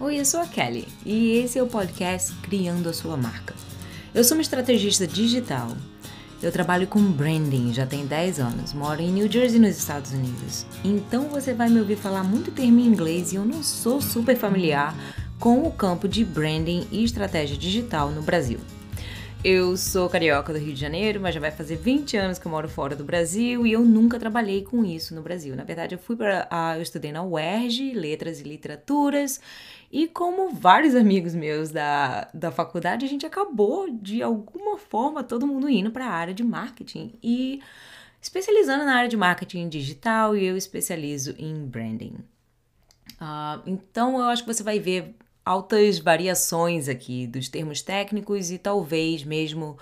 Oi, eu sou a Kelly e esse é o podcast Criando a Sua Marca. Eu sou uma estrategista digital. Eu trabalho com branding já tem 10 anos, moro em New Jersey, nos Estados Unidos. Então você vai me ouvir falar muito termo em inglês e eu não sou super familiar com o campo de branding e estratégia digital no Brasil. Eu sou carioca do Rio de Janeiro, mas já vai fazer 20 anos que eu moro fora do Brasil e eu nunca trabalhei com isso no Brasil. Na verdade, eu fui para eu estudei na UERJ, Letras e Literaturas, e como vários amigos meus da, da faculdade, a gente acabou de alguma forma todo mundo indo para a área de marketing e especializando na área de marketing digital e eu especializo em branding. Uh, então eu acho que você vai ver altas variações aqui dos termos técnicos e talvez mesmo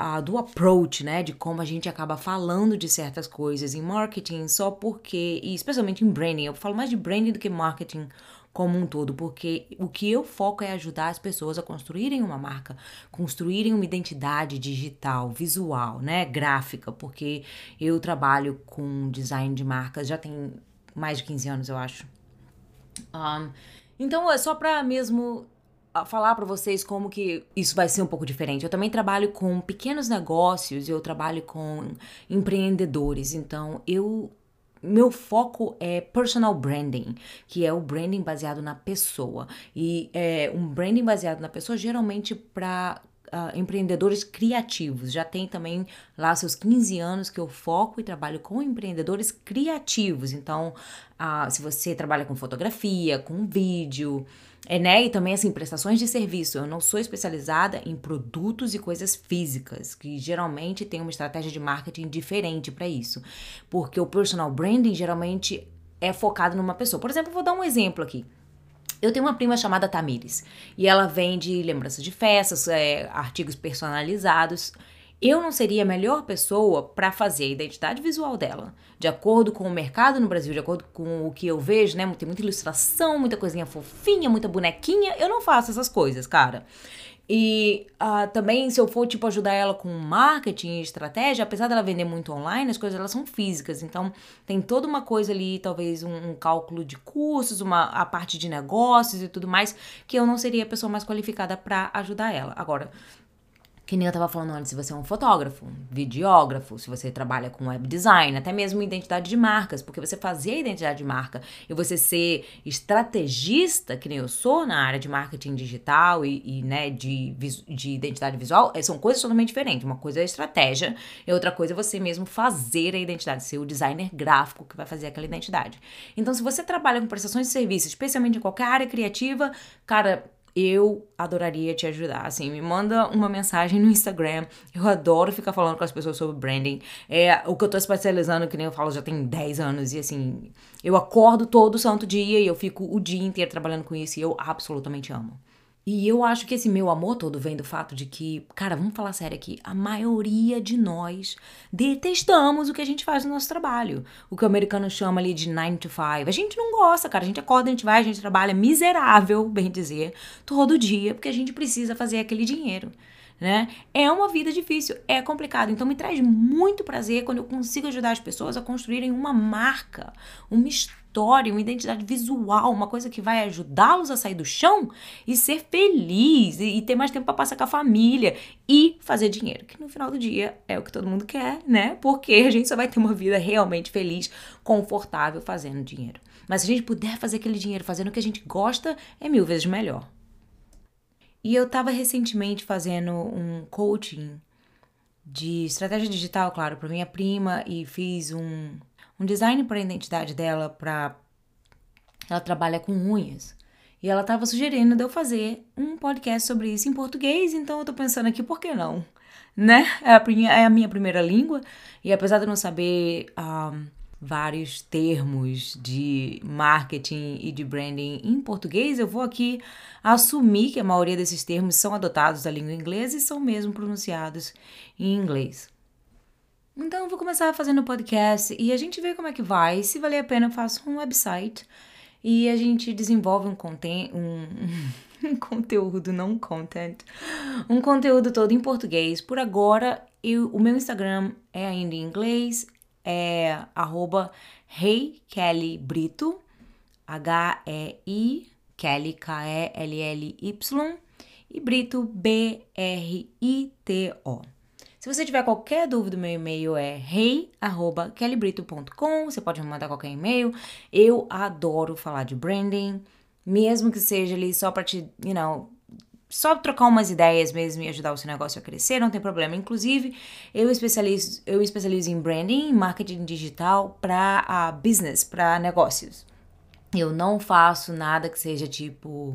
uh, do approach, né, de como a gente acaba falando de certas coisas em marketing só porque, e especialmente em branding, eu falo mais de branding do que marketing como um todo, porque o que eu foco é ajudar as pessoas a construírem uma marca, construírem uma identidade digital, visual, né, gráfica, porque eu trabalho com design de marcas já tem mais de 15 anos, eu acho. Um, então, é só para mesmo ah, falar para vocês como que isso vai ser um pouco diferente. Eu também trabalho com pequenos negócios, eu trabalho com empreendedores, então eu meu foco é personal branding, que é o branding baseado na pessoa. E é um branding baseado na pessoa geralmente para uh, empreendedores criativos. Já tem também lá seus 15 anos que eu foco e trabalho com empreendedores criativos. Então, uh, se você trabalha com fotografia, com vídeo, é, né? E também, assim, prestações de serviço. Eu não sou especializada em produtos e coisas físicas, que geralmente tem uma estratégia de marketing diferente para isso. Porque o personal branding geralmente é focado numa pessoa. Por exemplo, vou dar um exemplo aqui. Eu tenho uma prima chamada Tamires e ela vende lembranças de festas, é, artigos personalizados. Eu não seria a melhor pessoa para fazer a identidade visual dela, de acordo com o mercado no Brasil, de acordo com o que eu vejo, né? Tem muita ilustração, muita coisinha fofinha, muita bonequinha. Eu não faço essas coisas, cara. E uh, também, se eu for, tipo, ajudar ela com marketing e estratégia, apesar dela vender muito online, as coisas elas são físicas. Então, tem toda uma coisa ali, talvez um, um, cálculo de custos, uma, a parte de negócios e tudo mais, que eu não seria a pessoa mais qualificada para ajudar ela. Agora, que nem eu tava falando antes, se você é um fotógrafo, videógrafo, se você trabalha com web design, até mesmo identidade de marcas, porque você fazer a identidade de marca e você ser estrategista, que nem eu sou na área de marketing digital e, e né, de, de identidade visual, é, são coisas totalmente diferentes. Uma coisa é estratégia e outra coisa é você mesmo fazer a identidade, ser o designer gráfico que vai fazer aquela identidade. Então, se você trabalha com prestações de serviço, especialmente em qualquer área criativa, cara, eu adoraria te ajudar. Assim, me manda uma mensagem no Instagram. Eu adoro ficar falando com as pessoas sobre branding. É o que eu tô especializando, que nem eu falo, já tem 10 anos. E assim, eu acordo todo santo dia e eu fico o dia inteiro trabalhando com isso e eu absolutamente amo. E eu acho que esse meu amor todo vem do fato de que, cara, vamos falar sério aqui, a maioria de nós detestamos o que a gente faz no nosso trabalho. O que o americano chama ali de 9 to 5. A gente não gosta, cara. A gente acorda, a gente vai, a gente trabalha miserável, bem dizer, todo dia, porque a gente precisa fazer aquele dinheiro. Né? É uma vida difícil, é complicado. Então me traz muito prazer quando eu consigo ajudar as pessoas a construírem uma marca, uma história uma identidade visual, uma coisa que vai ajudá-los a sair do chão e ser feliz e, e ter mais tempo para passar com a família e fazer dinheiro, que no final do dia é o que todo mundo quer, né? Porque a gente só vai ter uma vida realmente feliz, confortável fazendo dinheiro. Mas se a gente puder fazer aquele dinheiro fazendo o que a gente gosta, é mil vezes melhor. E eu estava recentemente fazendo um coaching de estratégia digital, claro, para minha prima e fiz um um design para a identidade dela, para ela trabalha com unhas. E ela estava sugerindo de eu fazer um podcast sobre isso em português, então eu tô pensando aqui, por que não? Né? É a, é a minha primeira língua, e apesar de eu não saber um, vários termos de marketing e de branding em português, eu vou aqui assumir que a maioria desses termos são adotados da língua inglesa e são mesmo pronunciados em inglês. Então eu vou começar fazendo podcast e a gente vê como é que vai. Se valer a pena, eu faço um website e a gente desenvolve um, content, um, um conteúdo, não content, um conteúdo todo em português. Por agora, eu, o meu Instagram é ainda em inglês, é arroba Brito, H-E-I Kelly, K-E-L-L-Y, e Brito, B-R-I-T-O. Se você tiver qualquer dúvida, meu e-mail é rei@kellybrito.com. Você pode me mandar qualquer e-mail. Eu adoro falar de branding, mesmo que seja ali só para te, you know, só trocar umas ideias mesmo e ajudar o seu negócio a crescer, não tem problema. Inclusive, eu especializo, eu especializo em branding, marketing digital para uh, business, para negócios. Eu não faço nada que seja tipo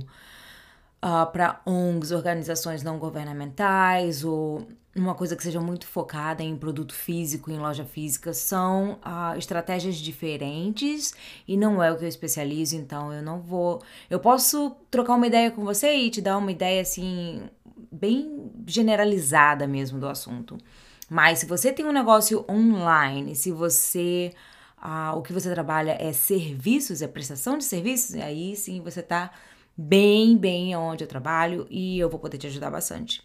uh, ah, para ONGs, organizações não governamentais ou uma coisa que seja muito focada em produto físico, em loja física, são uh, estratégias diferentes e não é o que eu especializo, então eu não vou. Eu posso trocar uma ideia com você e te dar uma ideia assim, bem generalizada mesmo do assunto. Mas se você tem um negócio online, se você. Uh, o que você trabalha é serviços, é prestação de serviços, aí sim você tá bem, bem onde eu trabalho e eu vou poder te ajudar bastante.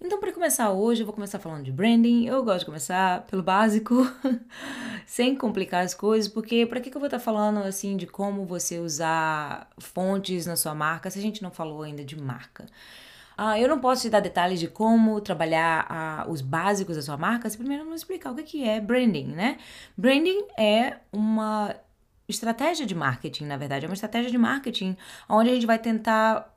Então, para começar hoje, eu vou começar falando de branding. Eu gosto de começar pelo básico, sem complicar as coisas, porque para que, que eu vou estar tá falando assim de como você usar fontes na sua marca se a gente não falou ainda de marca? Ah, eu não posso te dar detalhes de como trabalhar ah, os básicos da sua marca se primeiro não explicar o que, que é branding, né? Branding é uma estratégia de marketing, na verdade, é uma estratégia de marketing onde a gente vai tentar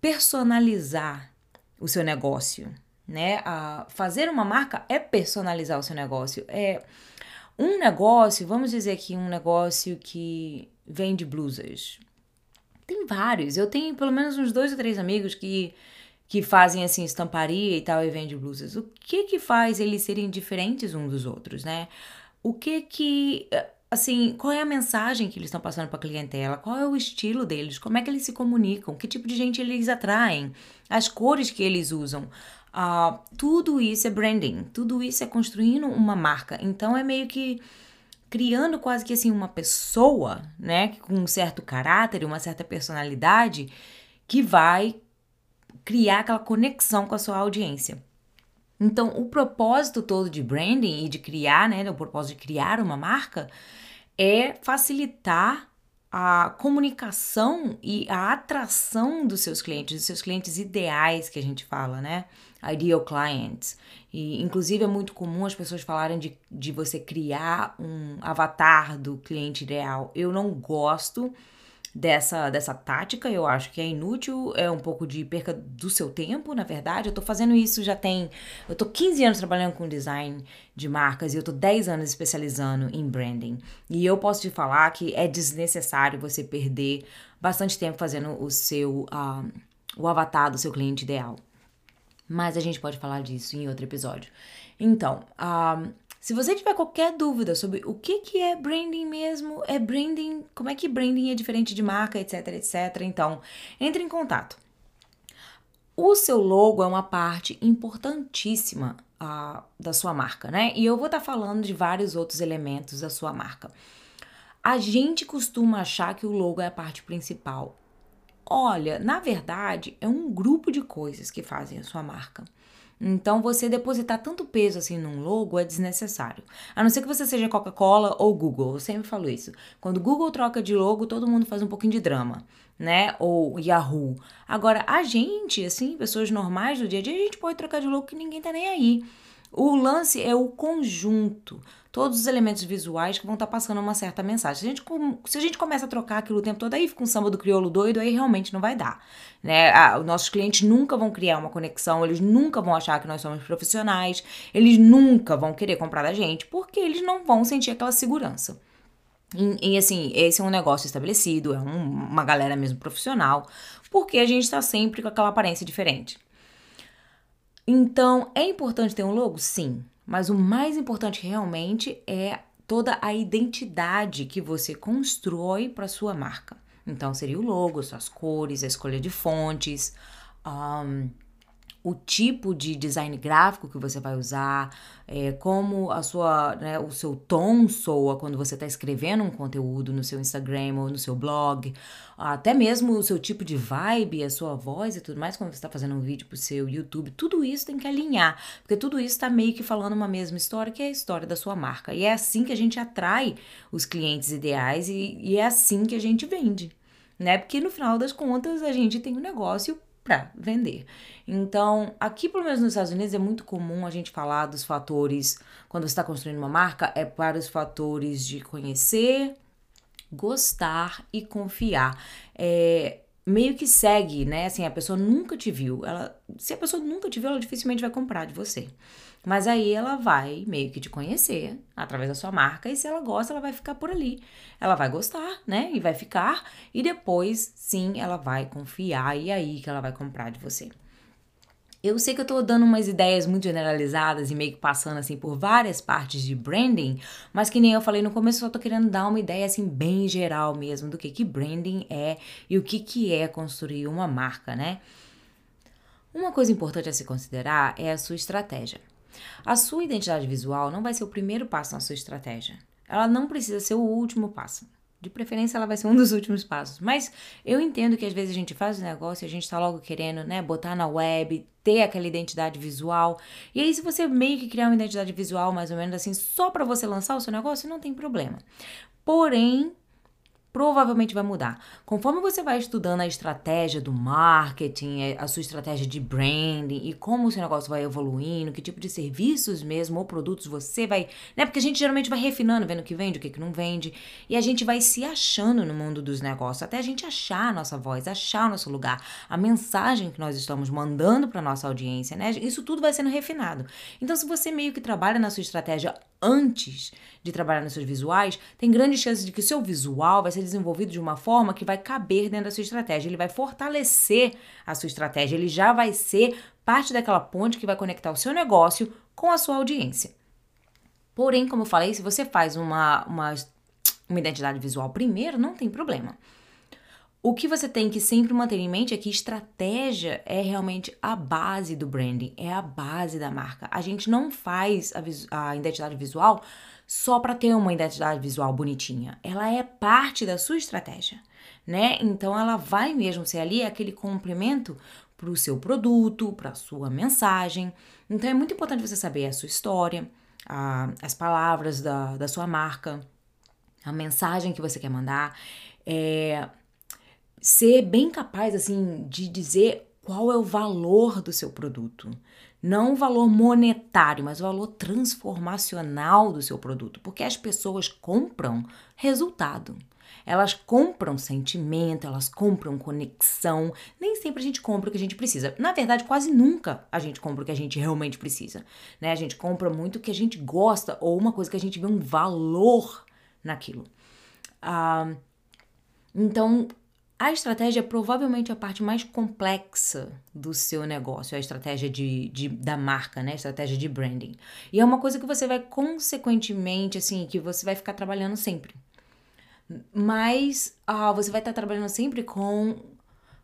personalizar o seu negócio, né? A fazer uma marca é personalizar o seu negócio. É um negócio, vamos dizer aqui um negócio que vende blusas. Tem vários. Eu tenho pelo menos uns dois ou três amigos que que fazem assim estamparia e tal e vendem blusas. O que que faz eles serem diferentes uns dos outros, né? O que que assim, qual é a mensagem que eles estão passando para a clientela? Qual é o estilo deles? Como é que eles se comunicam? Que tipo de gente eles atraem? As cores que eles usam? Uh, tudo isso é branding, tudo isso é construindo uma marca. Então é meio que criando quase que assim uma pessoa, né, com um certo caráter, uma certa personalidade que vai criar aquela conexão com a sua audiência. Então, o propósito todo de branding e de criar, né, o propósito de criar uma marca é facilitar a comunicação e a atração dos seus clientes, dos seus clientes ideais que a gente fala, né? Ideal clients. E, inclusive, é muito comum as pessoas falarem de, de você criar um avatar do cliente ideal. Eu não gosto dessa, dessa tática. Eu acho que é inútil, é um pouco de perca do seu tempo, na verdade. Eu tô fazendo isso já tem. Eu tô 15 anos trabalhando com design de marcas e eu tô 10 anos especializando em branding. E eu posso te falar que é desnecessário você perder bastante tempo fazendo o seu. Uh, o avatar do seu cliente ideal. Mas a gente pode falar disso em outro episódio. Então, uh, se você tiver qualquer dúvida sobre o que, que é branding mesmo, é branding, como é que branding é diferente de marca, etc, etc, então entre em contato. O seu logo é uma parte importantíssima uh, da sua marca, né? E eu vou estar tá falando de vários outros elementos da sua marca. A gente costuma achar que o logo é a parte principal. Olha, na verdade, é um grupo de coisas que fazem a sua marca. Então, você depositar tanto peso assim num logo é desnecessário. A não ser que você seja Coca-Cola ou Google. Eu sempre falo isso. Quando Google troca de logo, todo mundo faz um pouquinho de drama, né? Ou Yahoo. Agora, a gente, assim, pessoas normais do dia a dia, a gente pode trocar de logo que ninguém tá nem aí. O lance é o conjunto, todos os elementos visuais que vão estar tá passando uma certa mensagem. Se a, gente, se a gente começa a trocar aquilo o tempo todo, aí fica um samba do crioulo doido, aí realmente não vai dar. Né? Ah, os nossos clientes nunca vão criar uma conexão, eles nunca vão achar que nós somos profissionais, eles nunca vão querer comprar da gente, porque eles não vão sentir aquela segurança. E, e, assim, esse é um negócio estabelecido, é um, uma galera mesmo profissional, porque a gente está sempre com aquela aparência diferente. Então, é importante ter um logo? Sim. Mas o mais importante realmente é toda a identidade que você constrói para sua marca. Então, seria o logo, suas cores, a escolha de fontes, um, o tipo de design gráfico que você vai usar, é, como a sua, né, o seu tom soa quando você está escrevendo um conteúdo no seu Instagram ou no seu blog, até mesmo o seu tipo de vibe, a sua voz e tudo mais, quando você está fazendo um vídeo para o seu YouTube, tudo isso tem que alinhar, porque tudo isso está meio que falando uma mesma história, que é a história da sua marca. E é assim que a gente atrai os clientes ideais e, e é assim que a gente vende. né? Porque no final das contas a gente tem um negócio para vender. Então, aqui pelo menos nos Estados Unidos é muito comum a gente falar dos fatores quando está construindo uma marca é para os fatores de conhecer, gostar e confiar. É, meio que segue, né? Assim, a pessoa nunca te viu. Ela, se a pessoa nunca te viu, ela dificilmente vai comprar de você. Mas aí ela vai meio que te conhecer através da sua marca e se ela gosta, ela vai ficar por ali. Ela vai gostar, né? E vai ficar e depois, sim, ela vai confiar e aí que ela vai comprar de você. Eu sei que eu tô dando umas ideias muito generalizadas e meio que passando assim por várias partes de branding, mas que nem eu falei no começo, só tô querendo dar uma ideia assim bem geral mesmo do que que branding é e o que que é construir uma marca, né? Uma coisa importante a se considerar é a sua estratégia. A sua identidade visual não vai ser o primeiro passo na sua estratégia. Ela não precisa ser o último passo. De preferência, ela vai ser um dos últimos passos. Mas eu entendo que às vezes a gente faz o negócio e a gente tá logo querendo, né, botar na web, ter aquela identidade visual. E aí, se você meio que criar uma identidade visual, mais ou menos assim, só para você lançar o seu negócio, não tem problema. Porém, provavelmente vai mudar. Conforme você vai estudando a estratégia do marketing, é, a sua estratégia de branding e como o seu negócio vai evoluindo, que tipo de serviços mesmo ou produtos você vai, né? Porque a gente geralmente vai refinando, vendo o que vende, o que, não vende, e a gente vai se achando no mundo dos negócios, até a gente achar a nossa voz, achar o nosso lugar, a mensagem que nós estamos mandando para nossa audiência, né? Isso tudo vai sendo refinado. Então, se você meio que trabalha na sua estratégia antes de trabalhar nos seus visuais, tem grandes chances de que o seu visual vai ser desenvolvido de uma forma que vai caber dentro da sua estratégia. Ele vai fortalecer a sua estratégia, ele já vai ser parte daquela ponte que vai conectar o seu negócio com a sua audiência. Porém, como eu falei, se você faz uma, uma, uma identidade visual primeiro, não tem problema. O que você tem que sempre manter em mente é que estratégia é realmente a base do branding, é a base da marca. A gente não faz a, a identidade visual só para ter uma identidade visual bonitinha. Ela é parte da sua estratégia, né? Então ela vai mesmo ser ali aquele complemento para o seu produto, para a sua mensagem. Então é muito importante você saber a sua história, a, as palavras da, da sua marca, a mensagem que você quer mandar. É, ser bem capaz assim de dizer qual é o valor do seu produto. Não o valor monetário, mas o valor transformacional do seu produto, porque as pessoas compram resultado. Elas compram sentimento, elas compram conexão. Nem sempre a gente compra o que a gente precisa. Na verdade, quase nunca a gente compra o que a gente realmente precisa. Né? A gente compra muito o que a gente gosta ou uma coisa que a gente vê um valor naquilo. Ah, então, a estratégia é provavelmente a parte mais complexa do seu negócio, a estratégia de, de, da marca, né? A estratégia de branding. E é uma coisa que você vai consequentemente, assim, que você vai ficar trabalhando sempre. Mas uh, você vai estar trabalhando sempre com,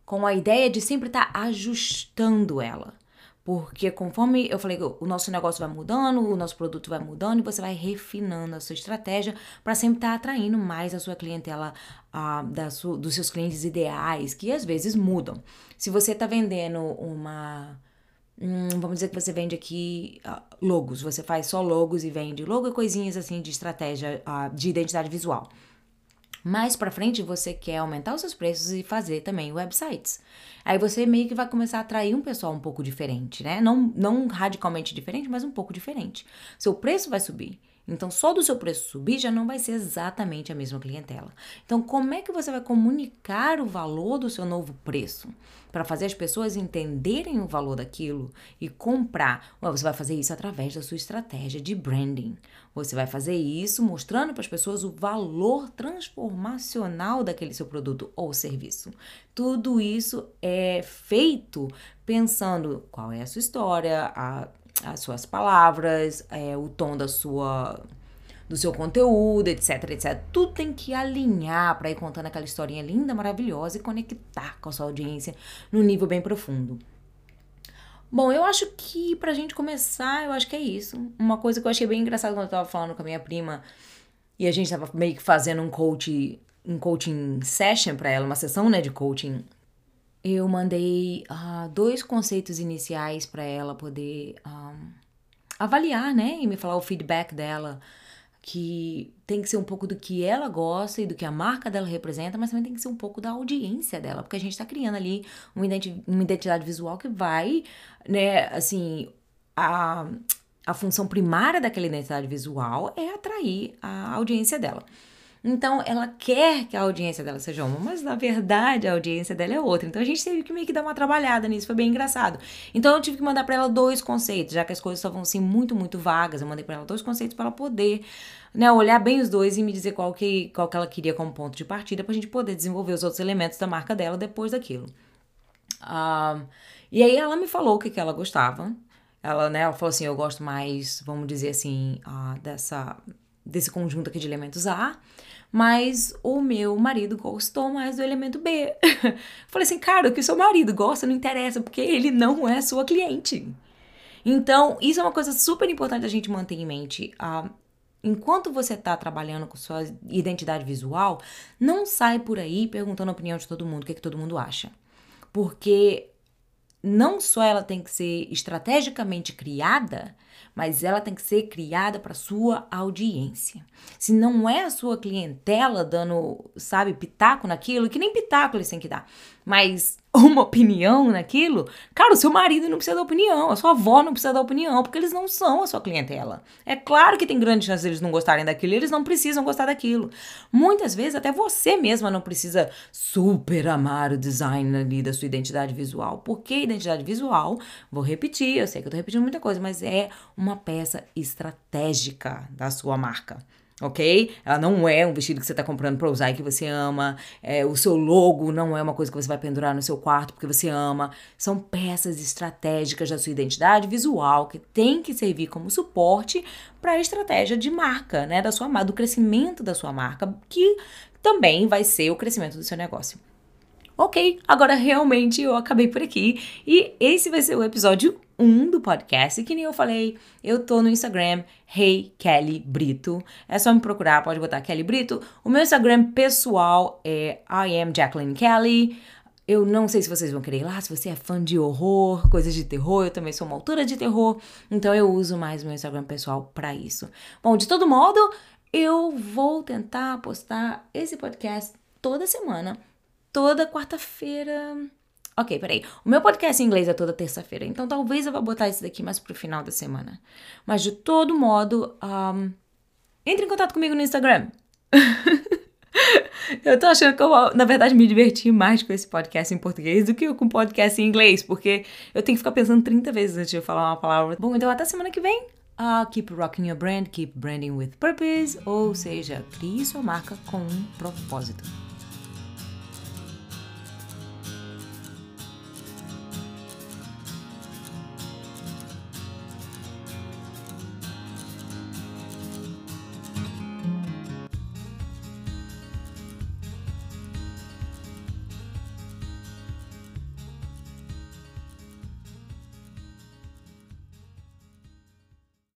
com a ideia de sempre estar ajustando ela. Porque conforme eu falei, o nosso negócio vai mudando, o nosso produto vai mudando e você vai refinando a sua estratégia para sempre estar tá atraindo mais a sua clientela, a, da sua, dos seus clientes ideais, que às vezes mudam. Se você está vendendo uma. Hum, vamos dizer que você vende aqui uh, logos, você faz só logos e vende logo e coisinhas assim de estratégia uh, de identidade visual. Mais para frente você quer aumentar os seus preços e fazer também websites. Aí você meio que vai começar a atrair um pessoal um pouco diferente, né? Não, não radicalmente diferente, mas um pouco diferente. Seu preço vai subir. Então, só do seu preço subir já não vai ser exatamente a mesma clientela. Então, como é que você vai comunicar o valor do seu novo preço? Para fazer as pessoas entenderem o valor daquilo e comprar. Você vai fazer isso através da sua estratégia de branding. Você vai fazer isso mostrando para as pessoas o valor transformacional daquele seu produto ou serviço. Tudo isso é feito pensando qual é a sua história, a as suas palavras, é, o tom da sua do seu conteúdo, etc, etc. Tudo tem que alinhar para ir contando aquela historinha linda, maravilhosa e conectar com a sua audiência no nível bem profundo. Bom, eu acho que pra gente começar, eu acho que é isso. Uma coisa que eu achei bem engraçada quando eu tava falando com a minha prima e a gente tava meio que fazendo um coaching, um coaching session para ela, uma sessão, né, de coaching eu mandei uh, dois conceitos iniciais para ela poder um, avaliar, né? E me falar o feedback dela que tem que ser um pouco do que ela gosta e do que a marca dela representa, mas também tem que ser um pouco da audiência dela, porque a gente está criando ali uma identidade visual que vai, né, assim, a, a função primária daquela identidade visual é atrair a audiência dela. Então, ela quer que a audiência dela seja uma, mas na verdade a audiência dela é outra. Então, a gente teve que meio que dar uma trabalhada nisso, foi bem engraçado. Então, eu tive que mandar para ela dois conceitos, já que as coisas estavam assim muito, muito vagas. Eu mandei para ela dois conceitos para ela poder, né, olhar bem os dois e me dizer qual que, qual que ela queria como ponto de partida para a gente poder desenvolver os outros elementos da marca dela depois daquilo. Um, e aí ela me falou o que, que ela gostava. Ela, né, ela falou assim, eu gosto mais, vamos dizer assim, uh, dessa desse conjunto aqui de elementos A, mas o meu marido gostou mais do elemento B. Falei assim, cara, o que o seu marido gosta não interessa, porque ele não é sua cliente. Então, isso é uma coisa super importante a gente manter em mente. Uh, enquanto você está trabalhando com sua identidade visual, não sai por aí perguntando a opinião de todo mundo, o que, é que todo mundo acha. Porque não só ela tem que ser estrategicamente criada, mas ela tem que ser criada para sua audiência. Se não é a sua clientela dando, sabe, pitaco naquilo, que nem pitaco eles têm que dar, mas uma opinião naquilo, cara, o seu marido não precisa da opinião, a sua avó não precisa da opinião, porque eles não são a sua clientela. É claro que tem grande chance deles não gostarem daquilo, eles não precisam gostar daquilo. Muitas vezes até você mesma não precisa super amar o design ali da sua identidade visual, porque identidade visual, vou repetir, eu sei que eu tô repetindo muita coisa, mas é uma peça estratégica da sua marca ok? Ela não é um vestido que você está comprando para usar e que você ama. É, o seu logo não é uma coisa que você vai pendurar no seu quarto porque você ama. São peças estratégicas da sua identidade visual que tem que servir como suporte para a estratégia de marca, né? Da sua do crescimento da sua marca, que também vai ser o crescimento do seu negócio. Ok, agora realmente eu acabei por aqui e esse vai ser o episódio 1 do podcast. E que nem eu falei, eu tô no Instagram, Hey Kelly Brito. É só me procurar, pode botar Kelly Brito. O meu Instagram pessoal é I am Jacqueline Kelly. Eu não sei se vocês vão querer ir lá, se você é fã de horror, coisas de terror, eu também sou uma autora de terror, então eu uso mais meu Instagram pessoal para isso. Bom, de todo modo, eu vou tentar postar esse podcast toda semana toda quarta-feira. Ok, peraí. O meu podcast em inglês é toda terça-feira, então talvez eu vá botar isso daqui mais pro final da semana. Mas de todo modo, um, entre em contato comigo no Instagram. eu tô achando que eu, na verdade, me diverti mais com esse podcast em português do que com podcast em inglês, porque eu tenho que ficar pensando 30 vezes antes de falar uma palavra. Bom, então até semana que vem. Uh, keep rocking your brand, keep branding with purpose, ou seja, crie sua marca com um propósito.